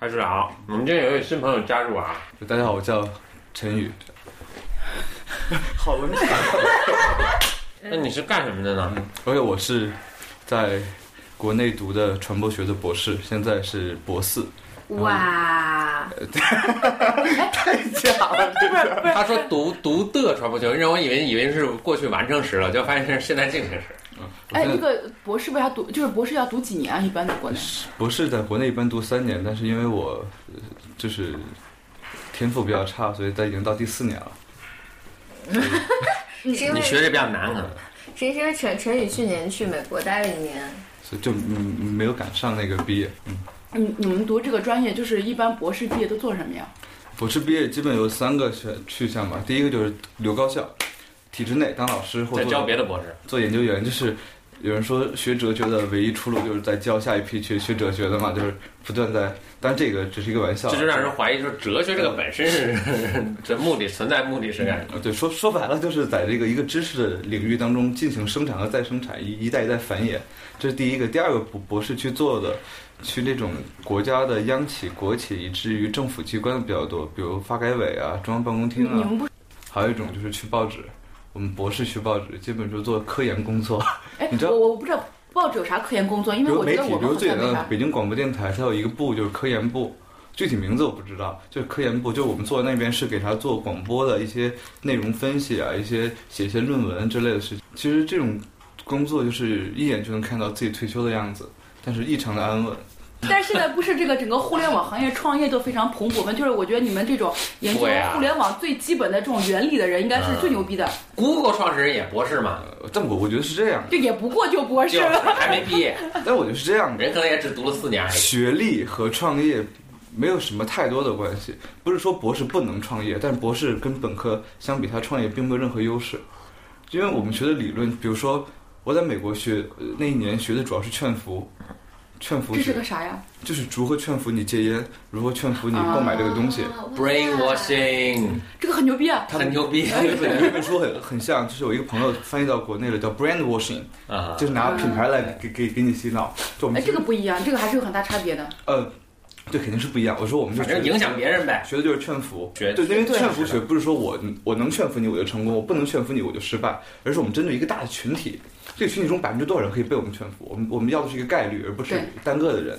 开始啊！我们今天有位新朋友加入啊，大家好，我叫陈宇。好文采。那你是干什么的呢？而且我是在国内读的传播学的博士，现在是博四。哇，太假了，这个。他说读读的传播学，让我以为以为是过去完成时了，就发现是现在进行时。哎，那个博士为啥读？就是博士要读几年啊？一般在国内？博士在国内一般读三年，但是因为我就是天赋比较差，所以在已经到第四年了。你学的比较难啊？是因为陈陈宇去年去美国待了一年，所以就没有赶上那个毕业。嗯。你你们读这个专业，就是一般博士毕业都做什么呀？博士毕业基本有三个选去向吧。第一个就是留高校，体制内当老师或者教别的博士，做研究员。就是有人说学哲学的唯一出路就是在教下一批学学哲学的嘛，就是不断在。但这个只是一个玩笑，这就让人怀疑说哲学这个本身是这目的存在目的是干什么？对，说说白了就是在这个一个知识的领域当中进行生产和再生产，一一代一代繁衍。这是第一个。第二个博博士去做的。去那种国家的央企、国企，以至于政府机关的比较多，比如发改委啊、中央办公厅啊。你们不？还有一种就是去报纸，我们博士学报纸，基本就做科研工作。哎，你知道我我不知道报纸有啥科研工作，因为我觉得我们比如最简单的北京广播电台，它有一个部就是科研部，具体名字我不知道，就是科研部，就我们坐在那边是给他做广播的一些内容分析啊，一些写一些论文之类的事情。其实这种工作就是一眼就能看到自己退休的样子。但是异常的安稳。但是现在不是这个整个互联网行业创业都非常蓬勃吗？就是我觉得你们这种研究互联网最基本的这种原理的人，应该是最牛逼的。Google 创始人也博士嘛？但我我觉得是这样，就也不过就博士了，还没毕业。但我觉得是这样的，人可能也只读了四年而已。学历和创业没有什么太多的关系。不是说博士不能创业，但是博士跟本科相比，他创业并没有任何优势。因为我们学的理论，比如说我在美国学那一年学的主要是劝服。劝服这是个啥呀？就是如何劝服你戒烟，如何劝服你购买这个东西。Brainwashing，这个很牛逼啊！很牛逼。有一本书很很像，就是我一个朋友翻译到国内了，叫 Brainwashing，啊，就是拿品牌来给给给你洗脑。哎，这个不一样，这个还是有很大差别的。呃，对肯定是不一样。我说我们就影响别人呗，学的就是劝服。对，因为劝服学不是说我我能劝服你我就成功，我不能劝服你我就失败，而是我们针对一个大的群体。这个群体中百分之多少人可以被我们劝服？我们我们要的是一个概率，而不是单个的人。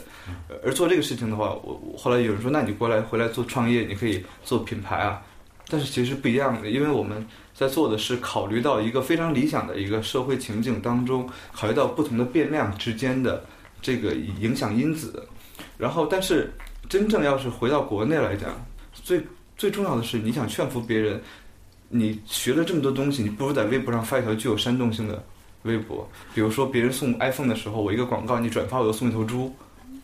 而做这个事情的话，我后来有人说，那你过来回来做创业，你可以做品牌啊。但是其实不一样的，因为我们在做的是考虑到一个非常理想的一个社会情景当中，考虑到不同的变量之间的这个影响因子。然后，但是真正要是回到国内来讲，最最重要的是，你想劝服别人，你学了这么多东西，你不如在微博上发一条具有煽动性的。微博，比如说别人送 iPhone 的时候，我一个广告你转发，我就送一头猪。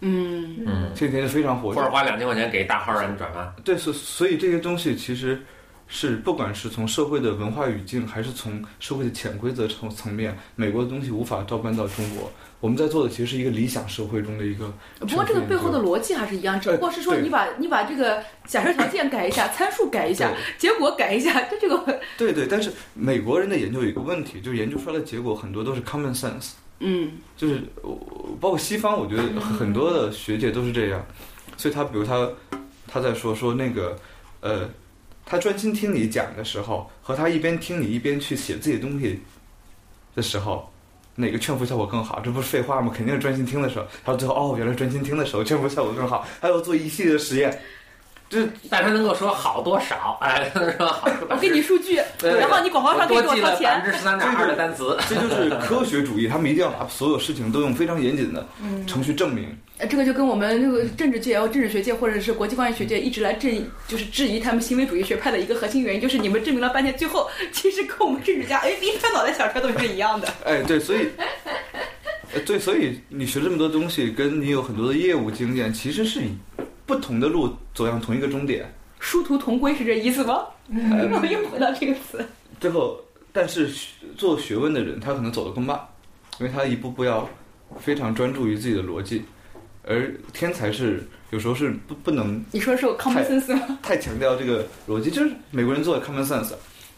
嗯嗯，这几天是非常火。或者花两千块钱给大号让你转发。对，所所以这些东西其实。是，不管是从社会的文化语境，还是从社会的潜规则层层面，美国的东西无法照搬到中国。我们在做的其实是一个理想社会中的一个。不过这个背后的逻辑还是一样，只不过是说你把你把这个假设条件改一下，参数改一下，结果改一下，就这个。对对，但是美国人的研究有一个问题，就是研究出来的结果很多都是 common sense。嗯。就是包括西方，我觉得很多的学界都是这样，所以他比如他他在说说那个呃。他专心听你讲的时候，和他一边听你一边去写自己东西的时候，哪个劝服效果更好？这不是废话吗？肯定是专心听的时候。他说最后哦，原来专心听的时候劝服效果更好。还要做一系列的实验。就，但他能够说好多少？哎，说好。我给你数据，然后你广告上给我掏钱。百分之十三点二的单词，这就是科学主义。他们一定要把所有事情都用非常严谨的程序证明。呃这个就跟我们那个政治界、政治学界或者是国际关系学界一直来质疑，就是质疑他们行为主义学派的一个核心原因，就是你们证明了半天，最后其实跟我们政治家哎一拍脑袋想出来都是一样的。哎，对，所以，对，所以你学这么多东西，跟你有很多的业务经验，其实是以。不同的路走向同一个终点，殊途同归是这意思吗？我 又回到这个词。最后，但是做学问的人，他可能走得更慢，因为他一步步要非常专注于自己的逻辑，而天才是有时候是不不能。你说是我 common sense 吗？太强调这个逻辑，就是美国人做的 common sense。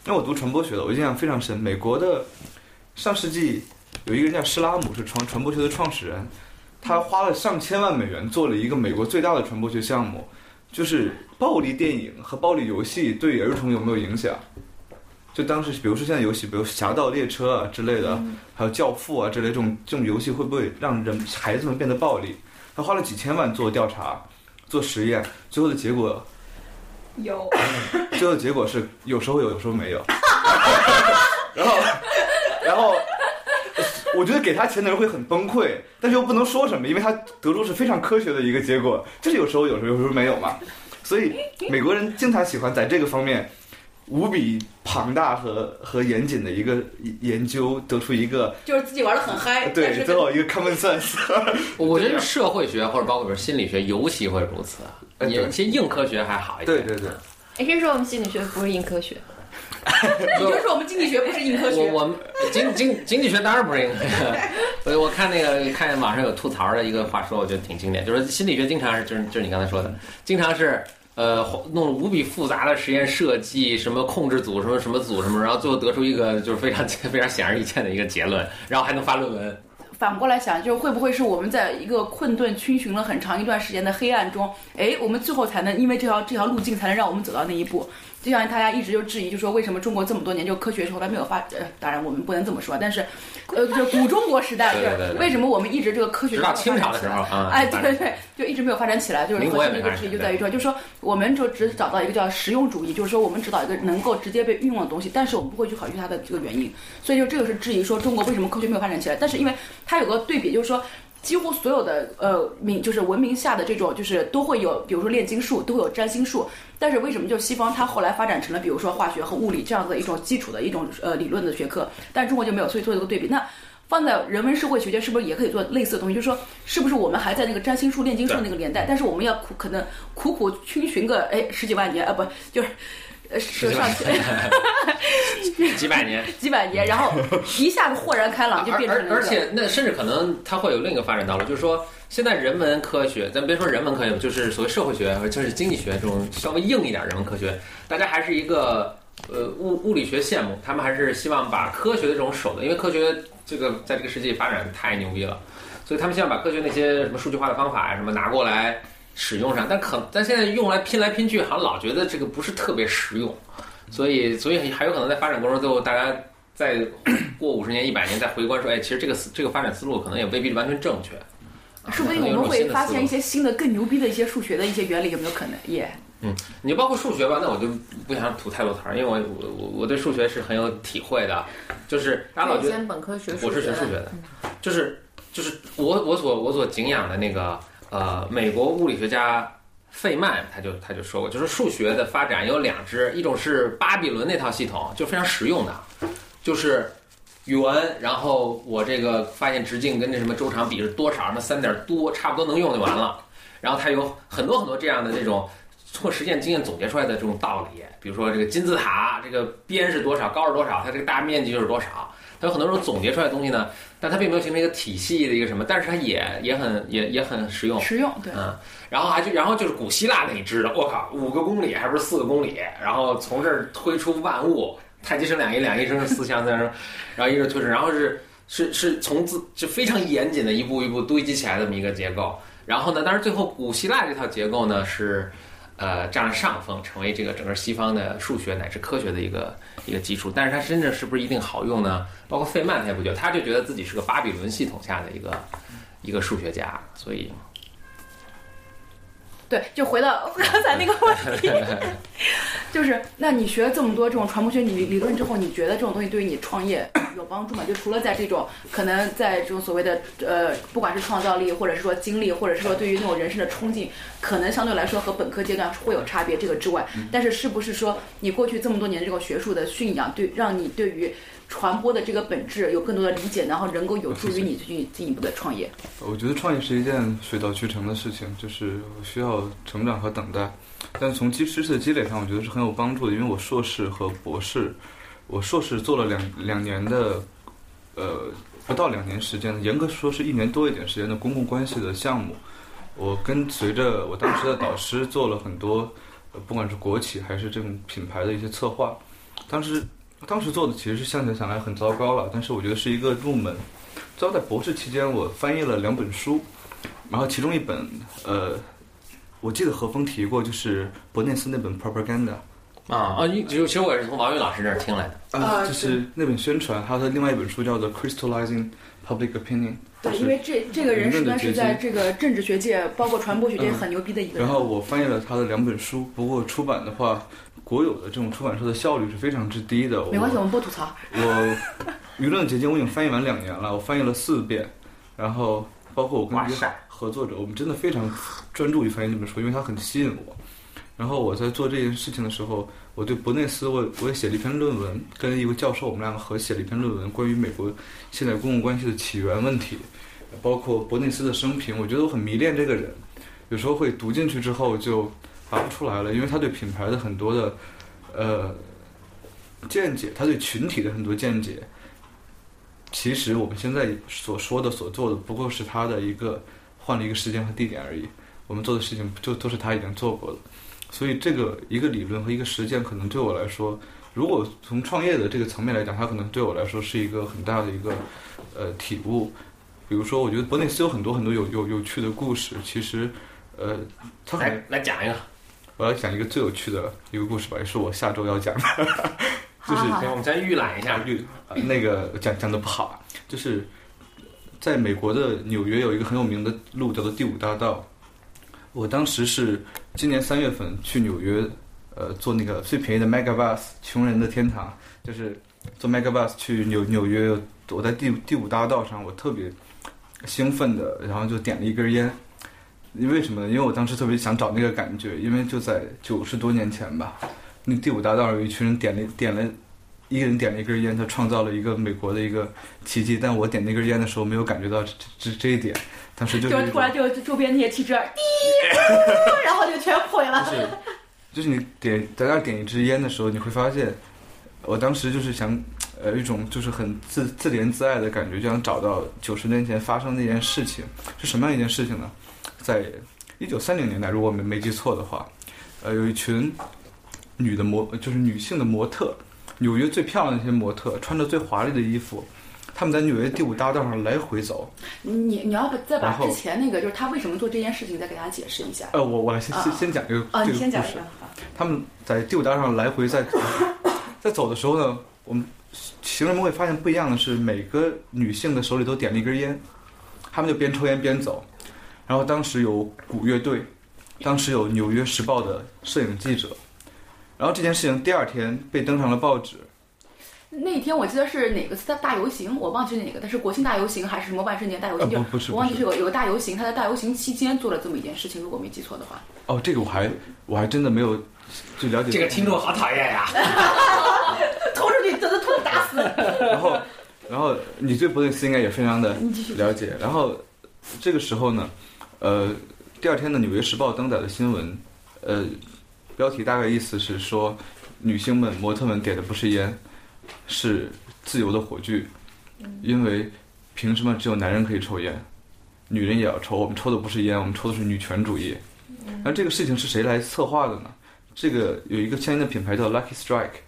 因为我读传播学的，我印象非常深。美国的上世纪有一个人叫施拉姆，是传传播学的创始人。他花了上千万美元做了一个美国最大的传播学项目，就是暴力电影和暴力游戏对儿童有没有影响？就当时，比如说现在游戏，比如《侠盗猎车》啊之类的，还有《教父》啊之类这种这种游戏，会不会让人孩子们变得暴力？他花了几千万做调查、做实验，最后的结果，有最后的结果是有时候有，有时候没有。然后，然后，我觉得给他钱的人会很崩溃，但是又不能说什么，因为他得出是非常科学的一个结果，就是有时候有时候有时候没有嘛。所以美国人经常喜欢在这个方面无比庞大和和严谨的一个研究，得出一个就是自己玩的很嗨，但对是最后一个 common sense。我觉得社会学或者包括比如心理学，尤其会如此。哎对有些硬科学还好一点。对对对，哎，谁说我们心理学不是硬科学？你就说我们经济学不是硬科学，我我们经经经济学当然不是硬科学，所以我看那个看见网上有吐槽的一个话说，我觉得挺经典，就是心理学经常是就是就是你刚才说的，经常是。呃，弄无比复杂的实验设计，什么控制组，什么什么组，什么，然后最后得出一个就是非常 非常显而易见的一个结论，然后还能发论文。反过来想，就是会不会是我们在一个困顿逡巡了很长一段时间的黑暗中，哎，我们最后才能因为这条这条路径才能让我们走到那一步。就像大家一直就质疑，就说为什么中国这么多年就科学从来没有发，呃，当然我们不能这么说，但是，呃，就古中国时代，对为什么我们一直这个科学直到清朝的时候啊，哎，对对对，就一直没有发展起来，就是民国也核心的一个质疑就在于说，就是说我们就只找到一个叫实用主义，就是说我们只找一个能够直接被运用的东西，但是我们不会去考虑它的这个原因，所以就这个是质疑说中国为什么科学没有发展起来，但是因为它有个对比，就是说。几乎所有的呃民就是文明下的这种就是都会有，比如说炼金术都会有占星术，但是为什么就西方它后来发展成了比如说化学和物理这样的一种基础的一种呃理论的学科，但中国就没有，所以做一个对比。那放在人文社会学界是不是也可以做类似的东西？就是说，是不是我们还在那个占星术、炼金术那个年代，但是我们要苦可能苦苦逡寻个哎十几万年啊，不就是呃是上 几百年。几百年，然后一下子豁然开朗就变成了而而且那甚至可能它会有另一个发展道路，就是说现在人文科学，咱别说人文科学，就是所谓社会学或者就是经济学这种稍微硬一点人文科学，大家还是一个呃物物理学羡慕，他们还是希望把科学的这种手段，因为科学这个在这个世界发展太牛逼了，所以他们希望把科学那些什么数据化的方法呀什么拿过来使用上，但可但现在用来拼来拼去，好像老觉得这个不是特别实用，所以所以还有可能在发展过程中，最后大家。再过五十年、一百年再回观说，哎，其实这个思这个发展思路可能也未必完全正确。说不定我们会发现一些新的、更牛逼的一些数学的一些原理，有没有可能？耶、嗯，你就包括数学吧，那我就不想吐太多槽，因为我我我我对数学是很有体会的，就是大家老觉得本科学，我是学数学的，就是就是我我所我所敬仰的那个呃美国物理学家费曼，他就他就说过，就是数学的发展有两支，一种是巴比伦那套系统，就非常实用的，就是圆，然后我这个发现直径跟那什么周长比是多少，那三点多，差不多能用就完了。然后它有很多很多这样的这种通过实践经验总结出来的这种道理，比如说这个金字塔这个边是多少，高是多少，它这个大面积就是多少，它有很多这种总结出来的东西呢，但它并没有形成一个体系的一个什么，但是它也也很也也很实用。实用对。嗯，然后还就然后就是古希腊那一支的，我靠，五个公里还不是四个公里，然后从这儿推出万物，太极生两仪，两仪生四象，三生，然后一直推出，然后是是是从自就非常严谨的一步一步堆积起来这么一个结构。然后呢，但是最后古希腊这套结构呢是，呃，占了上风，成为这个整个西方的数学乃至科学的一个一个基础。但是它真正是不是一定好用呢？包括费曼他也不觉得，他就觉得自己是个巴比伦系统下的一个一个数学家，所以对，就回到刚才那个问题，就是那你学了这么多这种传播学理理论之后，你觉得这种东西对于你创业有帮助吗？就除了在这种可能在这种所谓的呃，不管是创造力，或者是说精力，或者是说对于那种人生的冲劲，可能相对来说和本科阶段会有差别，这个之外，但是是不是说你过去这么多年这个学术的驯养，对让你对于传播的这个本质有更多的理解，然后能够有助于你去进一步的创业？我觉得创业是一件水到渠成的事情，就是需要成长和等待。但是从基知识的积累上，我觉得是很有帮助的。因为我硕士和博士，我硕士做了两两年的，呃，不到两年时间，严格说是一年多一点时间的公共关系的项目。我跟随着我当时的导师做了很多，呃不管是国企还是这种品牌的一些策划。当时当时做的其实是现在想来很糟糕了，但是我觉得是一个入门。最后在博士期间，我翻译了两本书，然后其中一本呃，我记得何峰提过，就是伯内斯那本《Propaganda》啊啊，其实其实我也是从王宇老师那儿听来的。啊就是那本宣传，还有他另外一本书叫做《Crystallizing Public Opinion》。对，因为这这个人实在是在这个政治学界，包括传播学界嗯很牛逼的一个人。然后我翻译了他的两本书，不过出版的话，国有的这种出版社的效率是非常之低的。没关系，我我们不吐槽。我舆论结晶我已经翻译完两年了，我翻译了四遍，然后包括我跟合作者，我们真的非常专注于翻译这本书，因为它很吸引我。然后我在做这件事情的时候，我对伯内斯，我我也写了一篇论文，跟一个教授，我们两个合写了一篇论文，关于美国现在公共关系的起源问题，包括伯内斯的生平。我觉得我很迷恋这个人，有时候会读进去之后就拔不出来了，因为他对品牌的很多的呃见解，他对群体的很多见解，其实我们现在所说的、所做的，不过是他的一个换了一个时间和地点而已。我们做的事情就 都是他已经做过的，所以这个一个理论和一个实践，可能对我来说，如果从创业的这个层面来讲，它可能对我来说是一个很大的一个呃体悟。比如说，我觉得伯内斯有很多很多有有有趣的故事，其实呃，他很来来讲一个，我要讲一个最有趣的一个故事吧，也是我下周要讲的，就是我们先预览一下。预呃那个讲讲的不好啊，就是在美国的纽约有一个很有名的路叫做第五大道。我当时是今年三月份去纽约，呃，坐那个最便宜的 Mega Bus，穷人的天堂，就是坐 Mega Bus 去纽纽约。我在第第五大道上，我特别兴奋的，然后就点了一根烟。因为什么呢？因为我当时特别想找那个感觉，因为就在九十多年前吧，那第五大道上有一群人点了点了一个人点了一根烟，他创造了一个美国的一个奇迹。但我点那根烟的时候，没有感觉到这这这一点，当时就就突然就周边那些汽车 滴，然后就全毁了。就是就是你点在那点一支烟的时候，你会发现，我当时就是想，呃，一种就是很自自怜自爱的感觉，就想找到九十年前发生的一件事情是什么样一件事情呢？在一九三零年代，如果我没没记错的话，呃，有一群女的模，就是女性的模特，纽约最漂亮的那些模特，穿着最华丽的衣服，她们在纽约第五大道上来回走。你你要不再把之前那个，就是他为什么做这件事情，再给大家解释一下。呃，我我来先先啊先讲一个啊，这个你先讲一个。。他们在第五大道上来回在在走的时候呢，我们行人们会发现不一样的是，每个女性的手里都点了一根烟，他们就边抽烟边走。然后当时有鼓乐队，当时有《纽约时报》的摄影记者，然后这件事情第二天被登上了报纸。那天我记得是哪个大大游行，我忘记是哪个，但是国庆大游行还是什么万圣节大游呃，行？就不不是不是我忘记是有有个大游行，他在大游行期间做了这么一件事情，如果没记错的话。哦，这个我还我还真的没有就了解这个听众好讨厌呀！拖出去，真的拖打死。然后，然后你对伯内斯应该也非常的了解。然后这个时候呢，呃，第二天的《纽约时报》登载的新闻，呃，标题大概意思是说，女性们、模特们点的不是烟，是自由的火炬，因为凭什么只有男人可以抽烟，女人也要抽？我们抽的不是烟，我们抽的是女权主义。那这个事情是谁来策划的呢？这个有一个香烟的品牌叫 Lucky Strike，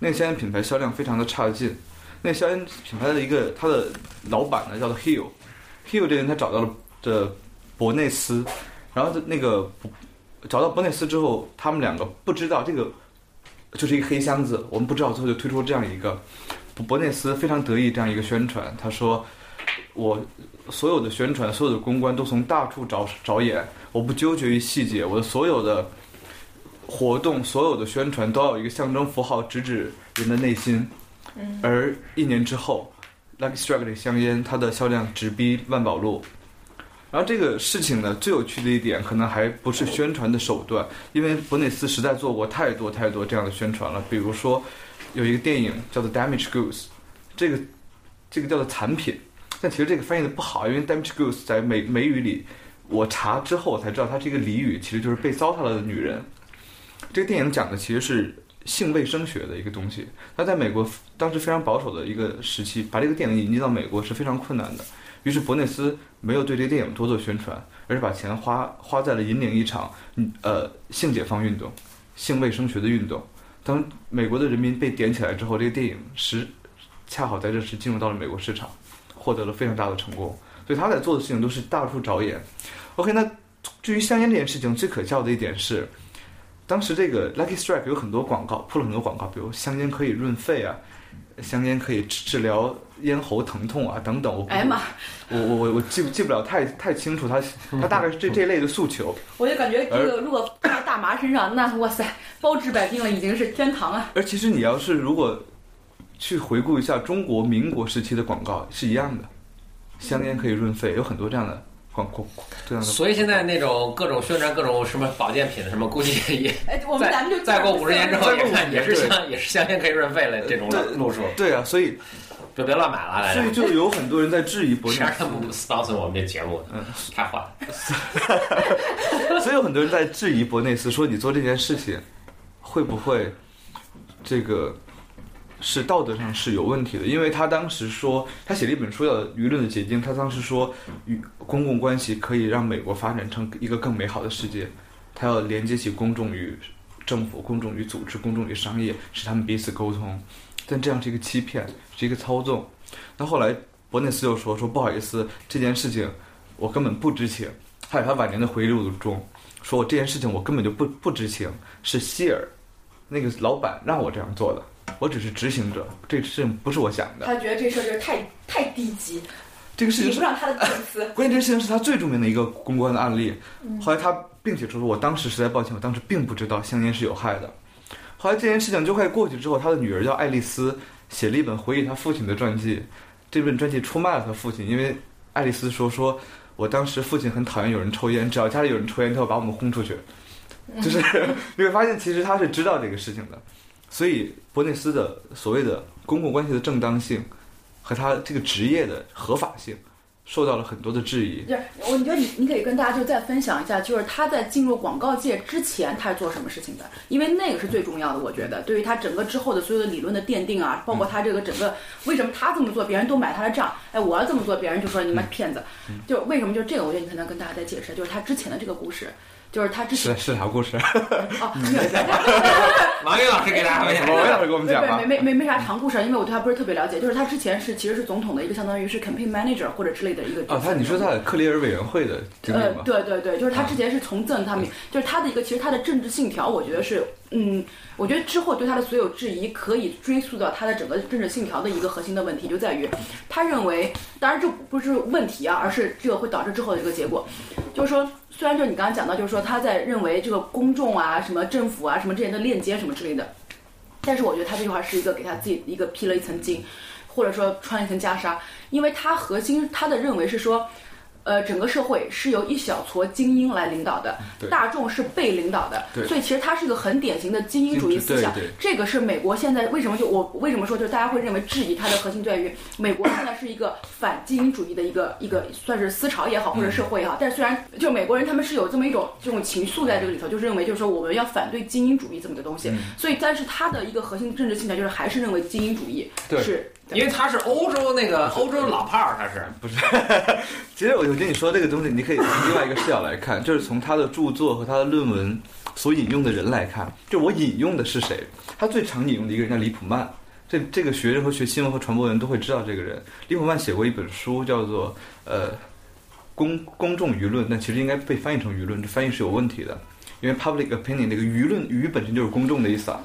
那个香烟品牌销量非常的差劲。那个香烟品牌的一个它的老板呢叫做 Hill，Hill 这个人他找到了这伯内斯，然后那个找到伯内斯之后，他们两个不知道这个就是一个黑箱子，我们不知道，最后就推出这样一个伯内斯非常得意这样一个宣传，他说我所有的宣传、所有的公关都从大处着着眼，我不纠结于细节，我的所有的活动、所有的宣传都要有一个象征符号，直指人的内心。而一年之后，Lucky Strike 这个香烟它的销量直逼万宝路。然后这个事情呢，最有趣的一点可能还不是宣传的手段，因为伯内斯实在做过太多太多这样的宣传了。比如说，有一个电影叫做《Damage Goods》，这个这个叫做残品，但其实这个翻译的不好，因为 Damage Goods 在美美语里，我查之后我才知道它是一个俚语，其实就是被糟蹋了的女人。这个电影讲的其实是性卫生学的一个东西。那在美国当时非常保守的一个时期，把这个电影引进到美国是非常困难的。于是伯内斯没有对这个电影多做宣传，而是把钱花花在了引领一场呃性解放运动、性卫生学的运动。当美国的人民被点起来之后，这个电影是恰好在这时进入到了美国市场，获得了非常大的成功。所以他在做的事情都是大处着眼。OK，那至于香烟这件事情，最可笑的一点是，当时这个 Lucky Strike 有很多广告，铺了很多广告，比如香烟可以润肺啊，香烟可以治疗咽喉疼痛啊等等。我哎呀妈，我我我我记不记不了太太清楚，他 他大概是这这类的诉求。我就感觉这个如果放在大麻身上，那哇塞，包治百病了，已经是天堂了！而其实你要是如果去回顾一下中国民国时期的广告是一样的，香烟可以润肺，有很多这样的广告这样的。所以现在那种各种宣传各种什么保健品的什么，估计也 哎，我们咱们就再过五十年之后再过50也看也是香也是香烟可以润肺了这种对路数，对啊，所以就别乱买了，来所以就有很多人在质疑伯谁内让他们 sponsor 我们这节目的？嗯太坏了。所以有很多人在质疑伯内斯，说你做这件事情会不会这个是道德上是有问题的？因为他当时说，他写了一本书叫《舆论的结晶》，他当时说，与公共关系可以让美国发展成一个更美好的世界，他要连接起公众与政府、公众与组织、公众与商业，使他们彼此沟通。但这样是一个欺骗，是一个操纵。那后来伯内斯又说说不好意思，这件事情我根本不知情。他有他晚年的回忆录中说：“我这件事情我根本就不不知情，是希尔那个老板让我这样做的，我只是执行者，这个事情不是我想的。他觉得这事儿就是太太低级，这个事情是比不上他的粉丝。关键，这个事情是他最著名的一个公关的案例。后来他并且说，我当时实在抱歉，我当时并不知道香烟是有害的。后来这件事情就快过去之后，他的女儿叫爱丽丝，写了一本回忆他父亲的传记。这本传记出卖了他父亲，因为爱丽丝说说，我当时父亲很讨厌有人抽烟，只要家里有人抽烟，他会把我们轰出去。就是 你会发现，其实他是知道这个事情的。所以伯内斯的所谓的公共关系的正当性和他这个职业的合法性，受到了很多的质疑。就是我觉得你你可以跟大家就再分享一下，就是他在进入广告界之前他是做什么事情的，因为那个是最重要的，我觉得对于他整个之后的所有的理论的奠定啊，包括他这个整个为什么他这么做，别人都买他的账，哎，我要这么做，别人就说你们骗子，就为什么就这个，我觉得你可能跟大家再解释，就是他之前的这个故事。就是他之前是是啥故事？哦，没有，王云老师给大家分享我也会给我们讲吧没。没没没啥长故事，因为我对他不是特别了解。就是他之前是其实是总统的一个相当于是 campaign manager 或者之类的一个角哦，他你说他的克里尔委员会的经历呃，吗？对对对，就是他之前是从政，他们就是他的一个，其实他的政治信条，我觉得是，嗯，我觉得之后对他的所有质疑，可以追溯到他的整个政治信条的一个核心的问题，就在于他认为，当然这不是问题啊，而是这个会导致之后的一个结果，就是说，虽然就你刚刚讲到，就是说他在认为这个公众啊、什么政府啊、什么之间的链接什么之类的，但是我觉得他这句话是一个给他自己一个披了一层金，或者说穿了一层袈裟，因为他核心他的认为是说。呃，整个社会是由一小撮精英来领导的，大众是被领导的，所以其实它是一个很典型的精英主义思想。这个是美国现在为什么就我为什么说就是大家会认为质疑它的核心在于美国现在是一个反精英主义的一个一个算是思潮也好或者社会也好，但虽然就美国人他们是有这么一种这种情愫在这个里头，就是认为就是说我们要反对精英主义这么个东西，所以但是它的一个核心政治信条就是还是认为精英主义是。因为他是欧洲那个欧洲老炮儿，他是不是 其实我觉得你说这个东西，你可以从另外一个视角来看，就是从他的著作和他的论文所引用的人来看，就我引用的是谁？他最常引用的一个人叫李普曼。这这个学生和学新闻和传播人都会知道这个人。李普曼写过一本书，叫做呃公公众舆论，但其实应该被翻译成舆论，这翻译是有问题的，因为 public opinion 那个舆论舆本身就是公众的意思啊。